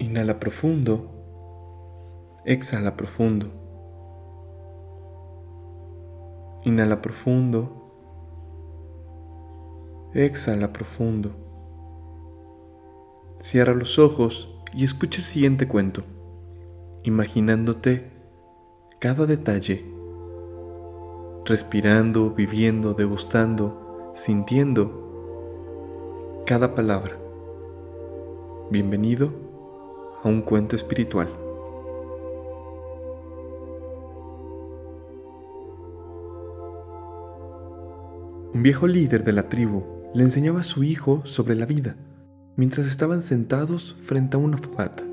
Inhala profundo. Exhala profundo. Inhala profundo. Exhala profundo. Cierra los ojos y escucha el siguiente cuento, imaginándote cada detalle, respirando, viviendo, degustando, sintiendo cada palabra. Bienvenido a un cuento espiritual. Un viejo líder de la tribu le enseñaba a su hijo sobre la vida mientras estaban sentados frente a una fogata.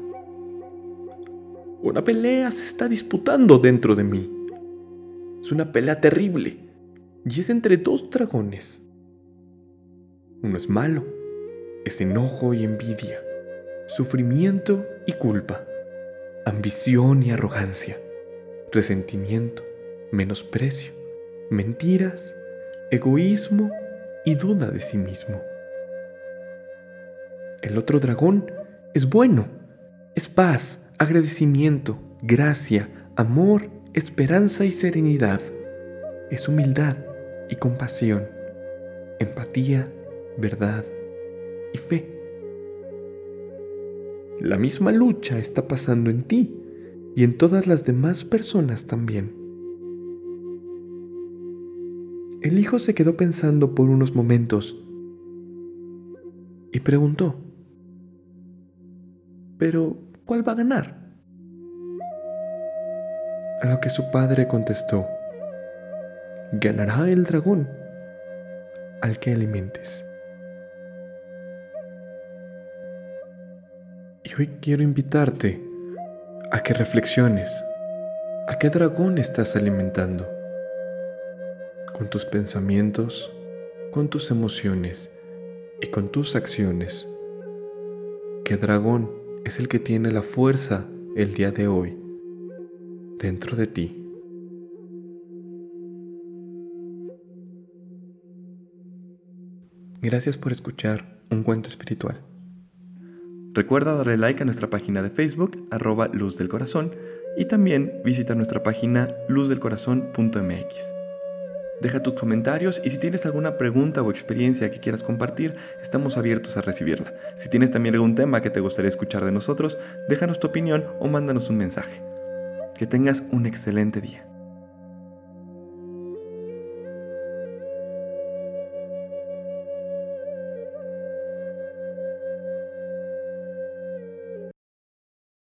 Una pelea se está disputando dentro de mí. Es una pelea terrible y es entre dos dragones. Uno es malo, es enojo y envidia, sufrimiento y culpa, ambición y arrogancia, resentimiento, menosprecio, mentiras, egoísmo y duda de sí mismo. El otro dragón es bueno, es paz, agradecimiento, gracia, amor, esperanza y serenidad. Es humildad y compasión, empatía, verdad y fe. La misma lucha está pasando en ti y en todas las demás personas también. El hijo se quedó pensando por unos momentos y preguntó, ¿pero cuál va a ganar? A lo que su padre contestó, ganará el dragón al que alimentes. Y hoy quiero invitarte a que reflexiones a qué dragón estás alimentando con tus pensamientos, con tus emociones y con tus acciones. ¿Qué dragón es el que tiene la fuerza el día de hoy dentro de ti? Gracias por escuchar un cuento espiritual. Recuerda darle like a nuestra página de Facebook, arroba Luz del Corazón, y también visita nuestra página luzdelcorazón.mx. Deja tus comentarios y si tienes alguna pregunta o experiencia que quieras compartir, estamos abiertos a recibirla. Si tienes también algún tema que te gustaría escuchar de nosotros, déjanos tu opinión o mándanos un mensaje. Que tengas un excelente día.